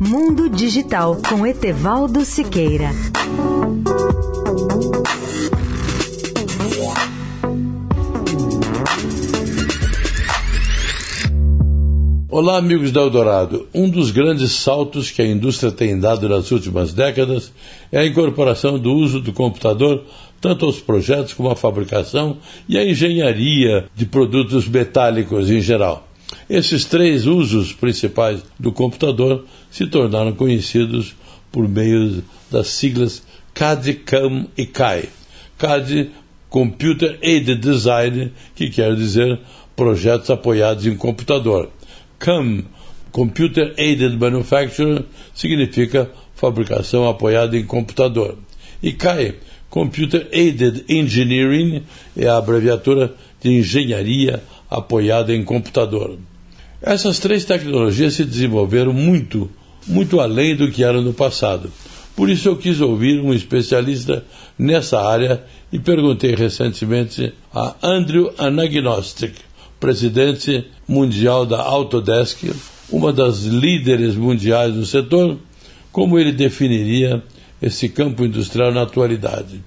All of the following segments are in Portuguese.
Mundo Digital com Etevaldo Siqueira. Olá, amigos da Eldorado. Um dos grandes saltos que a indústria tem dado nas últimas décadas é a incorporação do uso do computador tanto aos projetos como à fabricação e à engenharia de produtos metálicos em geral. Esses três usos principais do computador se tornaram conhecidos por meio das siglas CAD, CAM e CAI. CAD, Computer Aided Design, que quer dizer projetos apoiados em computador. CAM, Computer Aided Manufacturing, significa fabricação apoiada em computador. E CAI, Computer Aided Engineering, é a abreviatura de engenharia apoiada em computador. Essas três tecnologias se desenvolveram muito, muito além do que eram no passado. Por isso eu quis ouvir um especialista nessa área e perguntei recentemente a Andrew Anagnostic, presidente mundial da Autodesk, uma das líderes mundiais do setor, como ele definiria esse campo industrial na atualidade.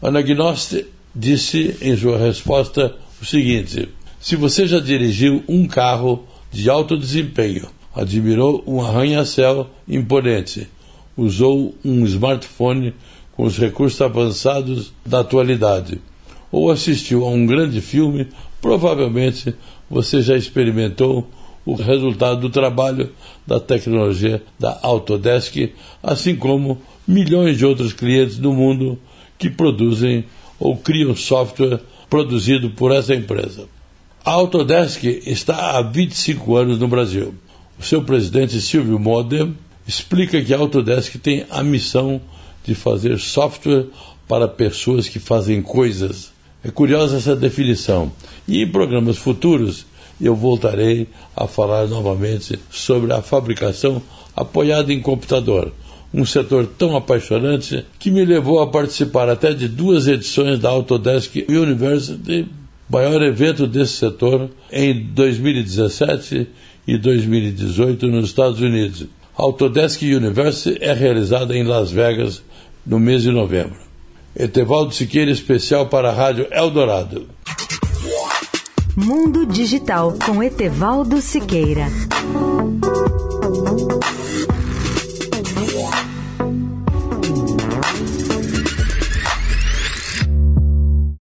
Anagnostic disse em sua resposta o seguinte: se você já dirigiu um carro de alto desempenho, admirou um arranha-céu imponente, usou um smartphone com os recursos avançados da atualidade, ou assistiu a um grande filme, provavelmente você já experimentou o resultado do trabalho da tecnologia da Autodesk, assim como milhões de outros clientes do mundo que produzem ou criam software produzido por essa empresa. A Autodesk está há 25 anos no Brasil. O seu presidente Silvio Modem explica que a Autodesk tem a missão de fazer software para pessoas que fazem coisas. É curiosa essa definição. E em programas futuros eu voltarei a falar novamente sobre a fabricação apoiada em computador, um setor tão apaixonante que me levou a participar até de duas edições da Autodesk University maior evento desse setor em 2017 e 2018 nos Estados Unidos. A Autodesk University é realizada em Las Vegas no mês de novembro. Etevaldo Siqueira, especial para a Rádio Eldorado. Mundo Digital com Etevaldo Siqueira.